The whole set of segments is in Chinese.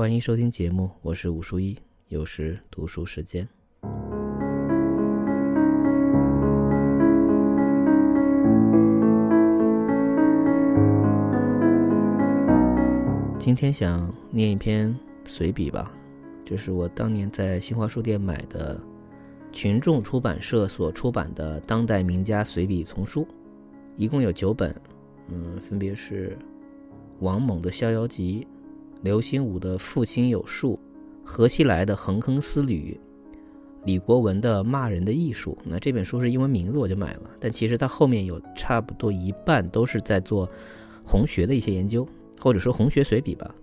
欢迎收听节目，我是武书一，有时读书时间。今天想念一篇随笔吧，这是我当年在新华书店买的群众出版社所出版的当代名家随笔丛书，一共有九本，嗯，分别是王蒙的《逍遥集》，刘心武的《父亲有术》，何西来的《横坑思旅》，李国文的《骂人的艺术》。那这本书是英文名字，我就买了，但其实它后面有差不多一半都是在做红学的一些研究。或者说红学随笔吧，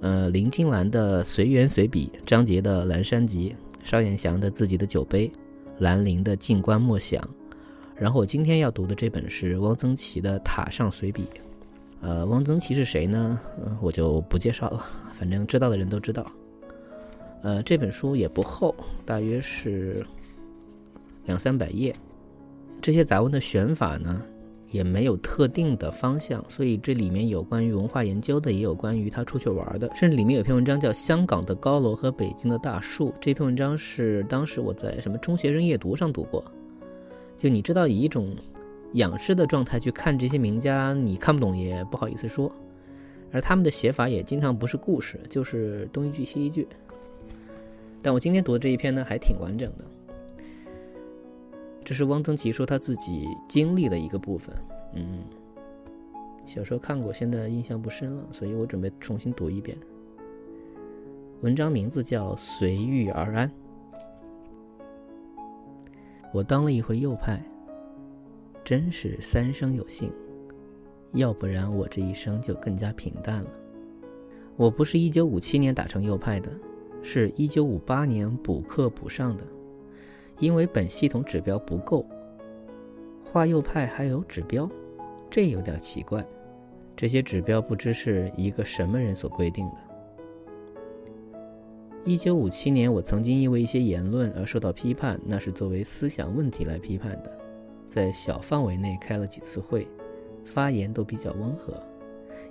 呃，林金兰的《随缘随笔》，张杰的《蓝山集》，邵彦祥的《自己的酒杯》，兰陵的《静观默想》，然后我今天要读的这本是汪曾祺的《塔上随笔》。呃，汪曾祺是谁呢？我就不介绍了，反正知道的人都知道。呃，这本书也不厚，大约是两三百页。这些杂文的选法呢？也没有特定的方向，所以这里面有关于文化研究的，也有关于他出去玩的，甚至里面有篇文章叫《香港的高楼和北京的大树》。这篇文章是当时我在什么中学生夜读上读过。就你知道，以一种仰视的状态去看这些名家，你看不懂也不好意思说。而他们的写法也经常不是故事，就是东一句西一句。但我今天读的这一篇呢，还挺完整的。这是汪曾祺说他自己经历的一个部分，嗯，小时候看过，现在印象不深了，所以我准备重新读一遍。文章名字叫《随遇而安》。我当了一回右派，真是三生有幸，要不然我这一生就更加平淡了。我不是一九五七年打成右派的，是一九五八年补课补上的。因为本系统指标不够，画右派还有指标，这有点奇怪。这些指标不知是一个什么人所规定的。一九五七年，我曾经因为一些言论而受到批判，那是作为思想问题来批判的，在小范围内开了几次会，发言都比较温和，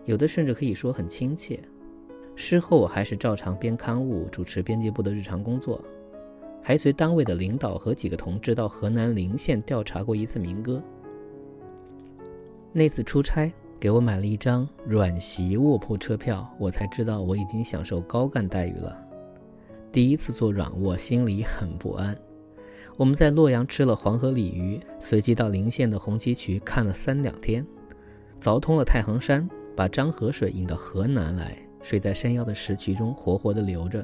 有的甚至可以说很亲切。事后我还是照常编刊物，主持编辑部的日常工作。还随单位的领导和几个同志到河南临县调查过一次民歌。那次出差给我买了一张软席卧铺车票，我才知道我已经享受高干待遇了。第一次坐软卧，心里很不安。我们在洛阳吃了黄河鲤鱼，随即到陵县的红旗渠看了三两天，凿通了太行山，把漳河水引到河南来，水在山腰的石渠中活活的流着，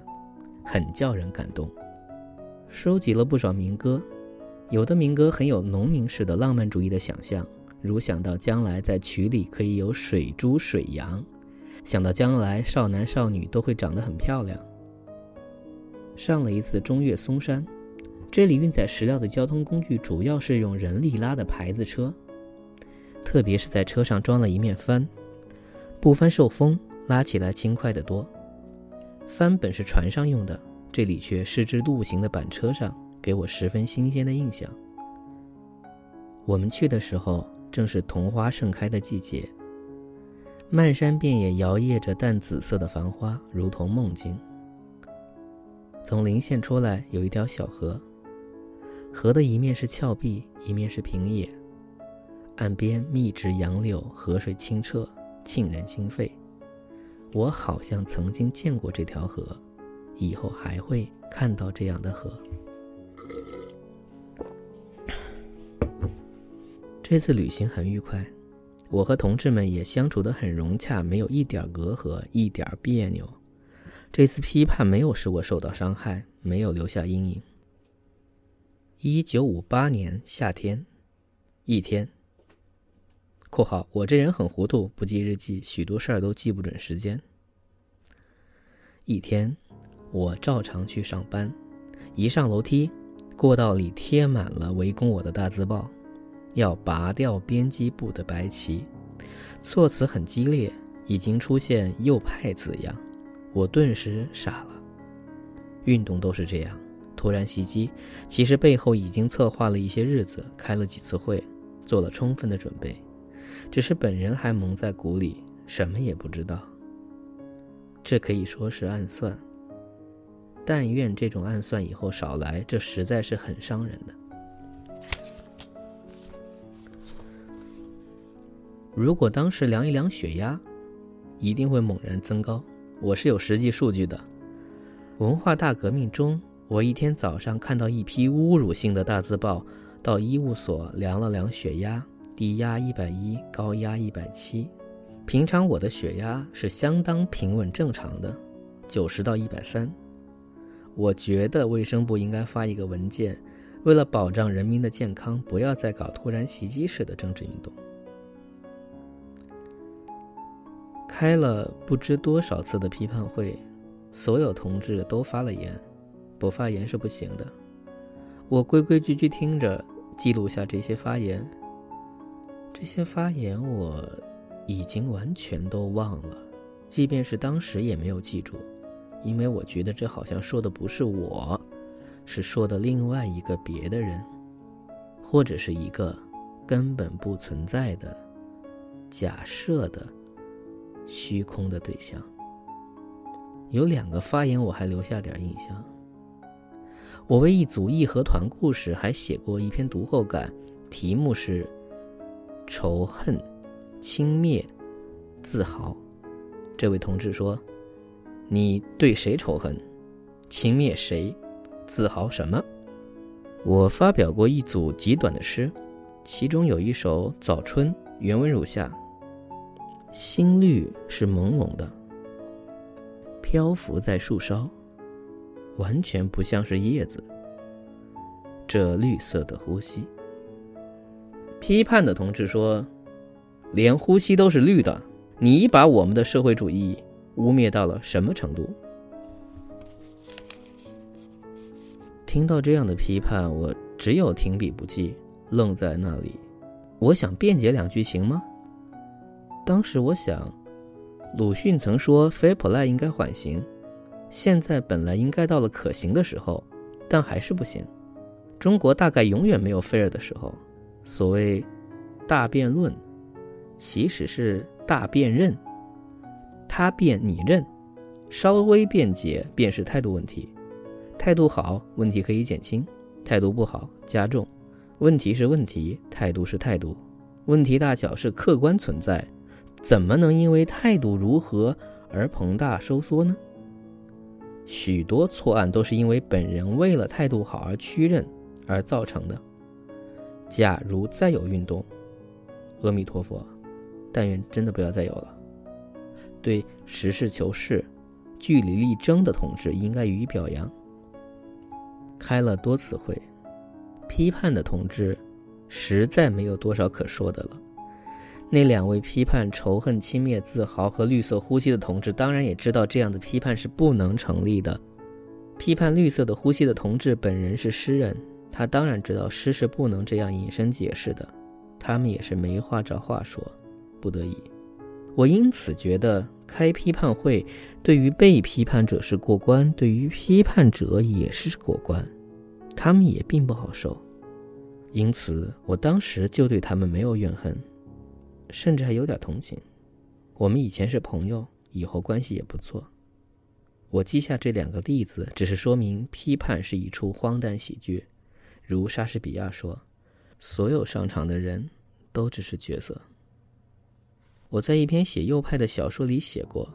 很叫人感动。收集了不少民歌，有的民歌很有农民式的浪漫主义的想象，如想到将来在渠里可以有水猪、水羊，想到将来少男少女都会长得很漂亮。上了一次中岳嵩山，这里运载石料的交通工具主要是用人力拉的牌子车，特别是在车上装了一面帆，布帆受风，拉起来轻快得多。帆本是船上用的。这里却是只陆行的板车上，给我十分新鲜的印象。我们去的时候正是桐花盛开的季节，漫山遍野摇曳着淡紫色的繁花，如同梦境。从临县出来，有一条小河，河的一面是峭壁，一面是平野，岸边密植杨柳，河水清澈，沁人心肺。我好像曾经见过这条河。以后还会看到这样的河。这次旅行很愉快，我和同志们也相处得很融洽，没有一点隔阂，一点别扭。这次批判没有使我受到伤害，没有留下阴影。一九五八年夏天，一天。（括号我这人很糊涂，不记日记，许多事儿都记不准时间。）一天。我照常去上班，一上楼梯，过道里贴满了围攻我的大字报，要拔掉编辑部的白旗，措辞很激烈，已经出现右派字样，我顿时傻了。运动都是这样，突然袭击，其实背后已经策划了一些日子，开了几次会，做了充分的准备，只是本人还蒙在鼓里，什么也不知道。这可以说是暗算。但愿这种暗算以后少来，这实在是很伤人的。如果当时量一量血压，一定会猛然增高。我是有实际数据的。文化大革命中，我一天早上看到一批侮辱性的大字报，到医务所量了量血压，低压一百一，高压一百七。平常我的血压是相当平稳正常的，九十到一百三。我觉得卫生部应该发一个文件，为了保障人民的健康，不要再搞突然袭击式的政治运动。开了不知多少次的批判会，所有同志都发了言，不发言是不行的。我规规矩矩听着，记录下这些发言。这些发言我。已经完全都忘了，即便是当时也没有记住，因为我觉得这好像说的不是我，是说的另外一个别的人，或者是一个根本不存在的假设的虚空的对象。有两个发言我还留下点印象。我为一组义和团故事还写过一篇读后感，题目是仇恨。轻蔑、自豪，这位同志说：“你对谁仇恨？轻蔑谁？自豪什么？”我发表过一组极短的诗，其中有一首《早春》，原文如下：“新绿是朦胧的，漂浮在树梢，完全不像是叶子。这绿色的呼吸。”批判的同志说。连呼吸都是绿的，你把我们的社会主义污蔑到了什么程度？听到这样的批判，我只有停笔不记，愣在那里。我想辩解两句，行吗？当时我想，鲁迅曾说 “fair play” 应该缓刑，现在本来应该到了可行的时候，但还是不行。中国大概永远没有 fair 的时候。所谓大辩论。其实是大辩认，他辩你认，稍微辩解便是态度问题，态度好问题可以减轻，态度不好加重，问题是问题，态度是态度，问题大小是客观存在，怎么能因为态度如何而膨大收缩呢？许多错案都是因为本人为了态度好而屈任而造成的。假如再有运动，阿弥陀佛。但愿真的不要再有了。对实事求是、据理力争的同志，应该予以表扬。开了多次会，批判的同志实在没有多少可说的了。那两位批判仇恨、轻蔑、自豪和绿色呼吸的同志，当然也知道这样的批判是不能成立的。批判绿色的呼吸的同志本人是诗人，他当然知道诗是不能这样引申解释的。他们也是没话找话说。不得已，我因此觉得开批判会对于被批判者是过关，对于批判者也是过关，他们也并不好受。因此，我当时就对他们没有怨恨，甚至还有点同情。我们以前是朋友，以后关系也不错。我记下这两个例子，只是说明批判是一出荒诞喜剧，如莎士比亚说：“所有上场的人都只是角色。”我在一篇写右派的小说里写过，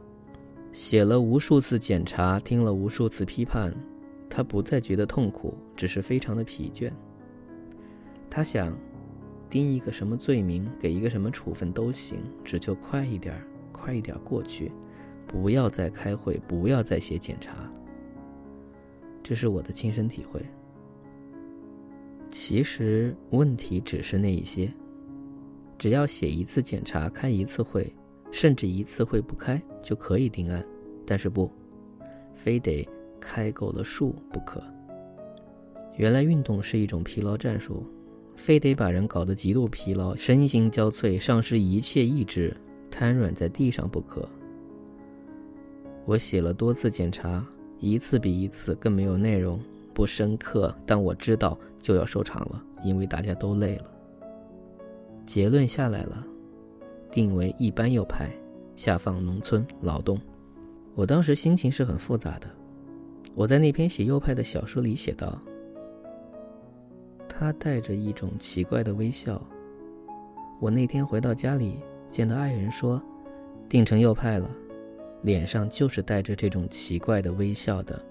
写了无数次检查，听了无数次批判，他不再觉得痛苦，只是非常的疲倦。他想，定一个什么罪名，给一个什么处分都行，只求快一点，快一点过去，不要再开会，不要再写检查。这是我的亲身体会。其实问题只是那一些。只要写一次检查，开一次会，甚至一次会不开就可以定案，但是不，非得开够了数不可。原来运动是一种疲劳战术，非得把人搞得极度疲劳，身心交瘁，丧失一切意志，瘫软在地上不可。我写了多次检查，一次比一次更没有内容，不深刻，但我知道就要收场了，因为大家都累了。结论下来了，定为一般右派，下放农村劳动。我当时心情是很复杂的。我在那篇写右派的小说里写道：“他带着一种奇怪的微笑。”我那天回到家里，见到爱人说：“定成右派了。”脸上就是带着这种奇怪的微笑的。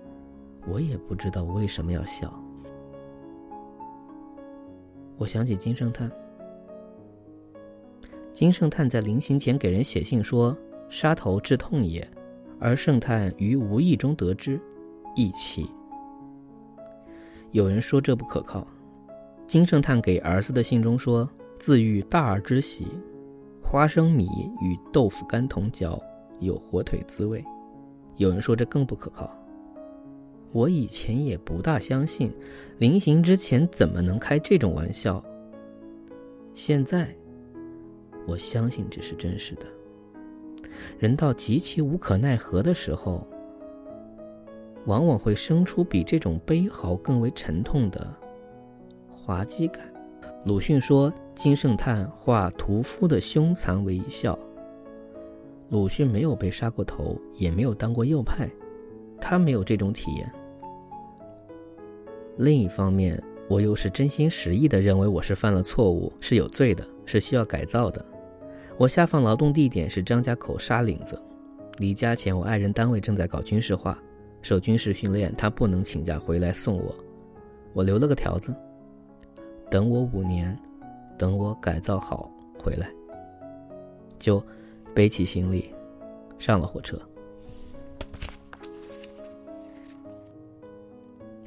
我也不知道为什么要笑。我想起金圣叹。金圣叹在临行前给人写信说：“杀头致痛也。”而圣叹于无意中得知，义气。有人说这不可靠。金圣叹给儿子的信中说：“自欲大儿之喜，花生米与豆腐干同嚼，有火腿滋味。”有人说这更不可靠。我以前也不大相信，临行之前怎么能开这种玩笑？现在，我相信这是真实的。人到极其无可奈何的时候，往往会生出比这种悲嚎更为沉痛的滑稽感。鲁迅说：“金圣叹画屠夫的凶残为一笑。”鲁迅没有被杀过头，也没有当过右派，他没有这种体验。另一方面，我又是真心实意的认为我是犯了错误，是有罪的，是需要改造的。我下放劳动地点是张家口沙岭子，离家前我爱人单位正在搞军事化，受军事训练，他不能请假回来送我，我留了个条子，等我五年，等我改造好回来，就背起行李，上了火车。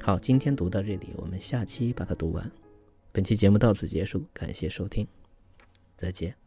好，今天读到这里，我们下期把它读完。本期节目到此结束，感谢收听，再见。